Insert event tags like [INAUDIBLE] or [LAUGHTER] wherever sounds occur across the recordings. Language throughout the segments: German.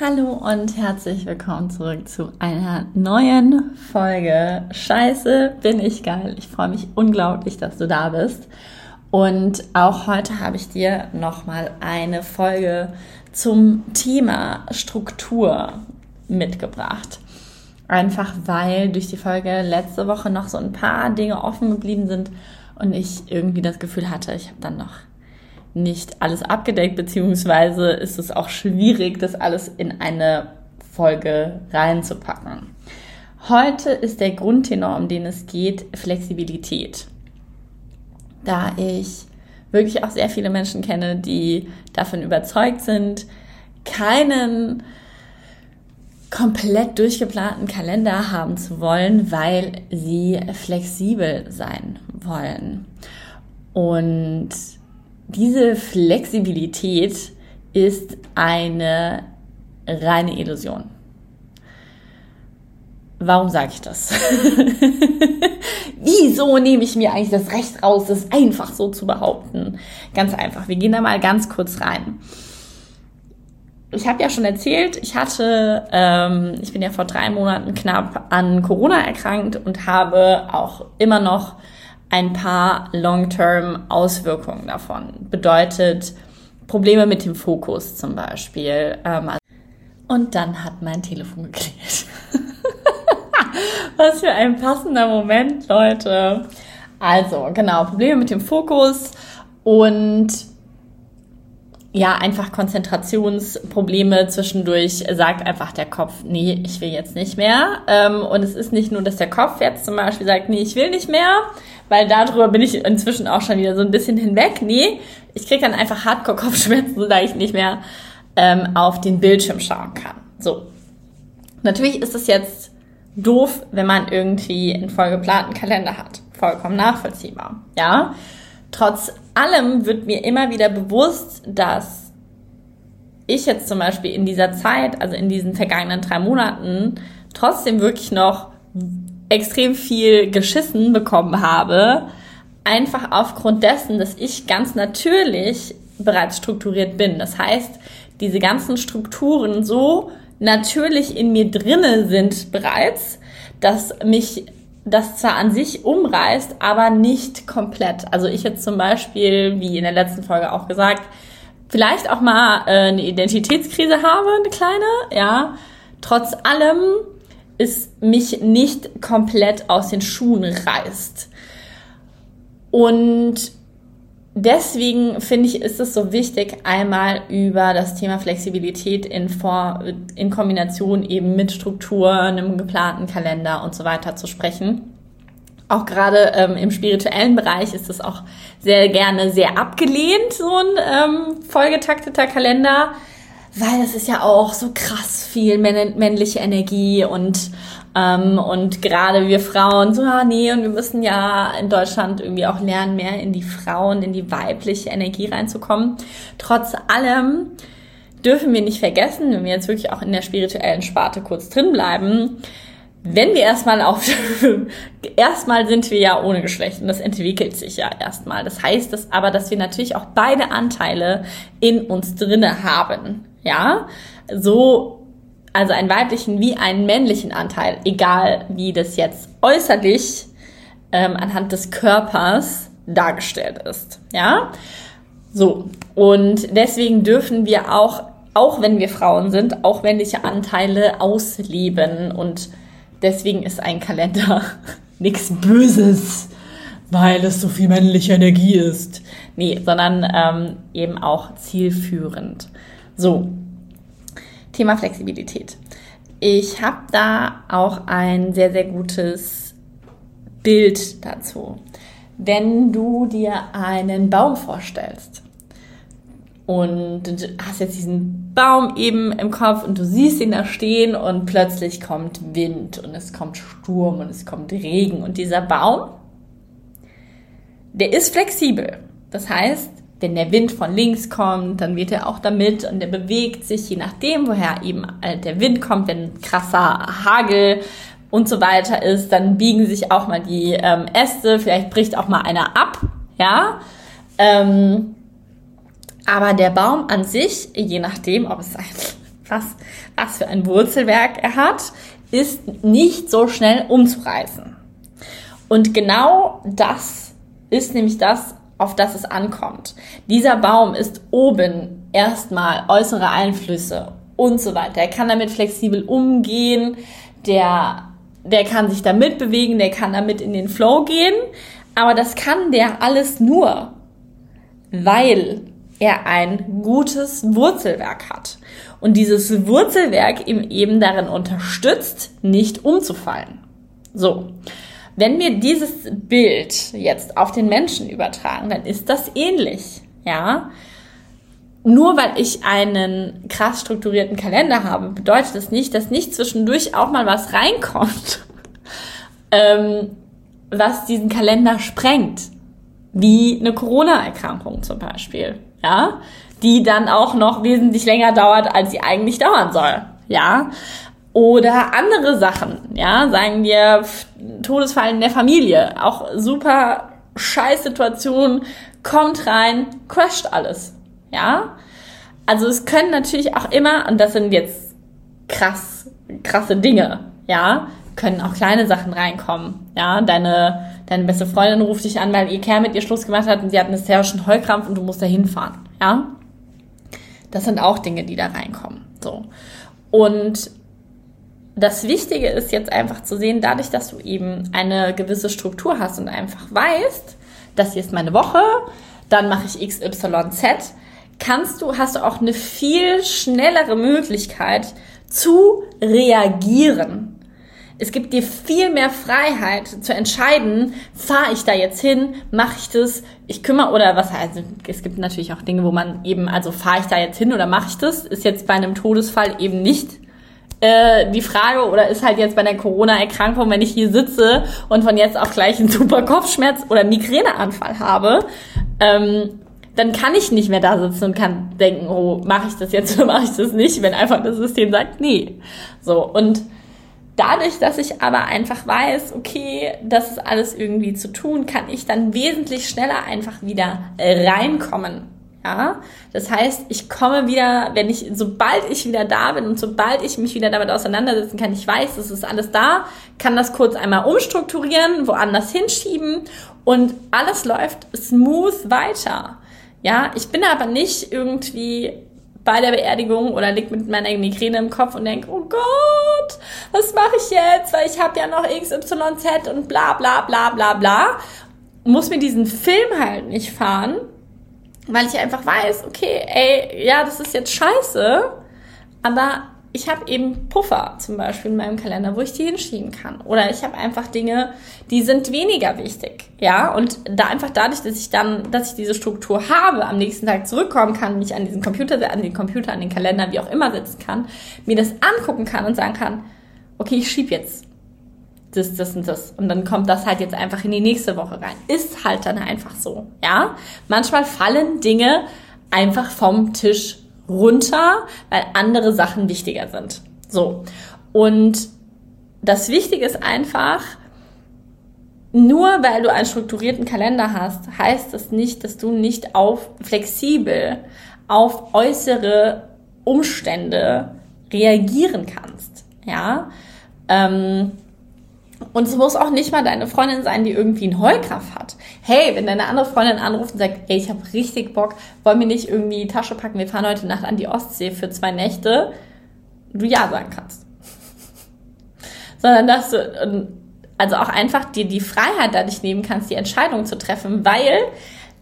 Hallo und herzlich willkommen zurück zu einer neuen Folge. Scheiße, bin ich geil. Ich freue mich unglaublich, dass du da bist. Und auch heute habe ich dir nochmal eine Folge zum Thema Struktur mitgebracht. Einfach weil durch die Folge letzte Woche noch so ein paar Dinge offen geblieben sind und ich irgendwie das Gefühl hatte, ich habe dann noch nicht alles abgedeckt, beziehungsweise ist es auch schwierig, das alles in eine Folge reinzupacken. Heute ist der Grundtenor, um den es geht, Flexibilität. Da ich wirklich auch sehr viele Menschen kenne, die davon überzeugt sind, keinen komplett durchgeplanten Kalender haben zu wollen, weil sie flexibel sein wollen. Und diese Flexibilität ist eine reine Illusion. Warum sage ich das? [LAUGHS] Wieso nehme ich mir eigentlich das Recht raus, das einfach so zu behaupten? Ganz einfach. Wir gehen da mal ganz kurz rein. Ich habe ja schon erzählt, ich hatte, ähm, ich bin ja vor drei Monaten knapp an Corona erkrankt und habe auch immer noch ein paar Long-Term-Auswirkungen davon. Bedeutet Probleme mit dem Fokus zum Beispiel. Ähm, und dann hat mein Telefon geklingelt. [LAUGHS] Was für ein passender Moment, Leute. Also, genau, Probleme mit dem Fokus und ja, einfach Konzentrationsprobleme zwischendurch sagt einfach der Kopf, nee, ich will jetzt nicht mehr. Ähm, und es ist nicht nur, dass der Kopf jetzt zum Beispiel sagt, nee, ich will nicht mehr, weil darüber bin ich inzwischen auch schon wieder so ein bisschen hinweg. Nee, ich kriege dann einfach Hardcore-Kopfschmerzen, [LAUGHS] da ich nicht mehr ähm, auf den Bildschirm schauen kann. So. Natürlich ist es jetzt doof, wenn man irgendwie einen vollgeplanten Kalender hat. Vollkommen nachvollziehbar. Ja. Trotz allem wird mir immer wieder bewusst, dass ich jetzt zum Beispiel in dieser Zeit, also in diesen vergangenen drei Monaten, trotzdem wirklich noch extrem viel geschissen bekommen habe, einfach aufgrund dessen, dass ich ganz natürlich bereits strukturiert bin. Das heißt, diese ganzen Strukturen so natürlich in mir drinne sind bereits, dass mich das zwar an sich umreißt, aber nicht komplett. Also ich jetzt zum Beispiel, wie in der letzten Folge auch gesagt, vielleicht auch mal äh, eine Identitätskrise habe, eine kleine, ja. Trotz allem es mich nicht komplett aus den Schuhen reißt. Und deswegen finde ich, ist es so wichtig, einmal über das Thema Flexibilität in, Vor in Kombination eben mit Struktur, einem geplanten Kalender und so weiter zu sprechen. Auch gerade ähm, im spirituellen Bereich ist es auch sehr gerne sehr abgelehnt, so ein ähm, vollgetakteter Kalender weil es ist ja auch so krass viel männliche Energie und ähm, und gerade wir Frauen so, ah nee, und wir müssen ja in Deutschland irgendwie auch lernen, mehr in die Frauen, in die weibliche Energie reinzukommen. Trotz allem dürfen wir nicht vergessen, wenn wir jetzt wirklich auch in der spirituellen Sparte kurz drin bleiben, wenn wir erstmal auf, [LAUGHS] erstmal sind wir ja ohne Geschlecht und das entwickelt sich ja erstmal. Das heißt das aber, dass wir natürlich auch beide Anteile in uns drinne haben. Ja, so, also einen weiblichen wie einen männlichen Anteil, egal wie das jetzt äußerlich ähm, anhand des Körpers dargestellt ist. Ja, so. Und deswegen dürfen wir auch, auch wenn wir Frauen sind, auch männliche Anteile ausleben. Und deswegen ist ein Kalender [LAUGHS] nichts Böses, weil es so viel männliche Energie ist. Nee, sondern ähm, eben auch zielführend. So, Thema Flexibilität. Ich habe da auch ein sehr, sehr gutes Bild dazu. Wenn du dir einen Baum vorstellst und du hast jetzt diesen Baum eben im Kopf und du siehst ihn da stehen und plötzlich kommt Wind und es kommt Sturm und es kommt Regen und dieser Baum, der ist flexibel. Das heißt, wenn der Wind von links kommt, dann wird er auch damit und der bewegt sich, je nachdem, woher eben äh, der Wind kommt, wenn krasser Hagel und so weiter ist, dann biegen sich auch mal die ähm, Äste, vielleicht bricht auch mal einer ab, ja. Ähm, aber der Baum an sich, je nachdem, ob es ein [LAUGHS] krass, was für ein Wurzelwerk er hat, ist nicht so schnell umzureißen. Und genau das ist nämlich das, auf das es ankommt. Dieser Baum ist oben erstmal äußere Einflüsse und so weiter. Er kann damit flexibel umgehen, der, der kann sich damit bewegen, der kann damit in den Flow gehen. Aber das kann der alles nur, weil er ein gutes Wurzelwerk hat. Und dieses Wurzelwerk ihm eben darin unterstützt, nicht umzufallen. So. Wenn wir dieses Bild jetzt auf den Menschen übertragen, dann ist das ähnlich, ja. Nur weil ich einen krass strukturierten Kalender habe, bedeutet das nicht, dass nicht zwischendurch auch mal was reinkommt, [LAUGHS] ähm, was diesen Kalender sprengt. Wie eine Corona-Erkrankung zum Beispiel, ja. Die dann auch noch wesentlich länger dauert, als sie eigentlich dauern soll, ja. Oder andere Sachen, ja, sagen wir Todesfall in der Familie, auch super scheiß Situation, kommt rein, crasht alles, ja. Also es können natürlich auch immer, und das sind jetzt krass, krasse Dinge, ja, können auch kleine Sachen reinkommen, ja, deine, deine beste Freundin ruft dich an, weil ihr Kerl mit ihr Schluss gemacht hat und sie hat einen hysterischen Heulkrampf und du musst da hinfahren, ja. Das sind auch Dinge, die da reinkommen, so. Und das Wichtige ist jetzt einfach zu sehen, dadurch, dass du eben eine gewisse Struktur hast und einfach weißt, das hier ist meine Woche, dann mache ich XYZ, kannst du, hast du auch eine viel schnellere Möglichkeit zu reagieren. Es gibt dir viel mehr Freiheit zu entscheiden, fahre ich da jetzt hin, mache ich das, ich kümmere oder was heißt, es gibt natürlich auch Dinge, wo man eben, also fahre ich da jetzt hin oder mache ich das, ist jetzt bei einem Todesfall eben nicht äh, die Frage oder ist halt jetzt bei der Corona-Erkrankung, wenn ich hier sitze und von jetzt auf gleich einen super Kopfschmerz oder Migräneanfall habe, ähm, dann kann ich nicht mehr da sitzen und kann denken, oh, mache ich das jetzt oder [LAUGHS] mache ich das nicht, wenn einfach das System sagt, nee. So, und dadurch, dass ich aber einfach weiß, okay, das ist alles irgendwie zu tun, kann ich dann wesentlich schneller einfach wieder reinkommen ja, das heißt, ich komme wieder, wenn ich, sobald ich wieder da bin und sobald ich mich wieder damit auseinandersetzen kann, ich weiß, es ist alles da, kann das kurz einmal umstrukturieren, woanders hinschieben und alles läuft smooth weiter. Ja, ich bin aber nicht irgendwie bei der Beerdigung oder lieg mit meiner Migräne im Kopf und denke, oh Gott, was mache ich jetzt? Weil ich habe ja noch XYZ und bla bla bla bla bla. Muss mir diesen Film halt nicht fahren weil ich einfach weiß, okay, ey, ja, das ist jetzt scheiße, aber ich habe eben Puffer zum Beispiel in meinem Kalender, wo ich die hinschieben kann. Oder ich habe einfach Dinge, die sind weniger wichtig. Ja, und da einfach dadurch, dass ich dann, dass ich diese Struktur habe, am nächsten Tag zurückkommen kann, mich an diesen Computer, an den Computer, an den Kalender, wie auch immer setzen kann, mir das angucken kann und sagen kann, okay, ich schieb jetzt das, das und das. Und dann kommt das halt jetzt einfach in die nächste Woche rein. Ist halt dann einfach so, ja. Manchmal fallen Dinge einfach vom Tisch runter, weil andere Sachen wichtiger sind. So. Und das Wichtige ist einfach, nur weil du einen strukturierten Kalender hast, heißt das nicht, dass du nicht auf flexibel auf äußere Umstände reagieren kannst. Ja, ähm, und es muss auch nicht mal deine Freundin sein, die irgendwie einen Heulkraft hat. Hey, wenn deine andere Freundin anruft und sagt, ey, ich habe richtig Bock, wollen wir nicht irgendwie die Tasche packen, wir fahren heute Nacht an die Ostsee für zwei Nächte, du ja sagen kannst. [LAUGHS] Sondern dass du, also auch einfach dir die Freiheit dadurch nehmen kannst, die Entscheidung zu treffen, weil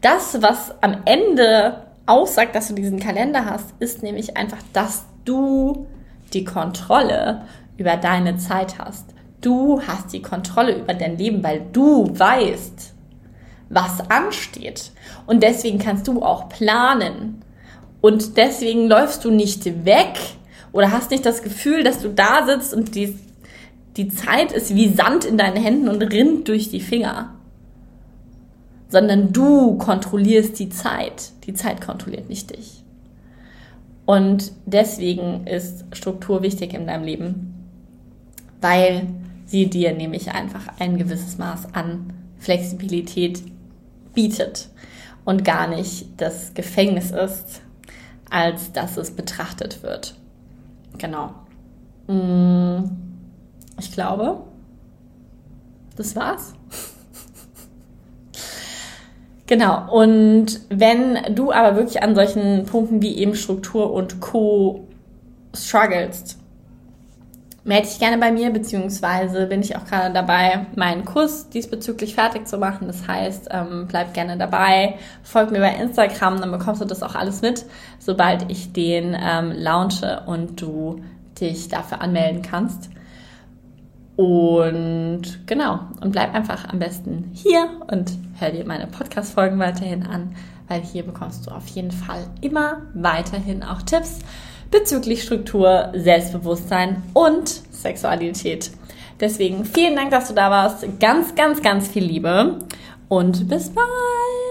das, was am Ende aussagt, dass du diesen Kalender hast, ist nämlich einfach, dass du die Kontrolle über deine Zeit hast. Du hast die Kontrolle über dein Leben, weil du weißt, was ansteht. Und deswegen kannst du auch planen. Und deswegen läufst du nicht weg oder hast nicht das Gefühl, dass du da sitzt und die, die Zeit ist wie Sand in deinen Händen und rinnt durch die Finger. Sondern du kontrollierst die Zeit. Die Zeit kontrolliert nicht dich. Und deswegen ist Struktur wichtig in deinem Leben. Weil sie dir nämlich einfach ein gewisses Maß an Flexibilität bietet und gar nicht das Gefängnis ist, als dass es betrachtet wird. genau. Mm, ich glaube, das war's. [LAUGHS] Genau, und wenn du aber wirklich an solchen Punkten wie eben Struktur und Co. strugglest, melde dich gerne bei mir, beziehungsweise bin ich auch gerade dabei, meinen Kurs diesbezüglich fertig zu machen. Das heißt, ähm, bleib gerne dabei, folg mir bei Instagram, dann bekommst du das auch alles mit, sobald ich den ähm, launche und du dich dafür anmelden kannst. Und genau, und bleib einfach am besten hier und hör dir meine Podcast-Folgen weiterhin an, weil hier bekommst du auf jeden Fall immer weiterhin auch Tipps bezüglich Struktur, Selbstbewusstsein und Sexualität. Deswegen vielen Dank, dass du da warst. Ganz, ganz, ganz viel Liebe und bis bald.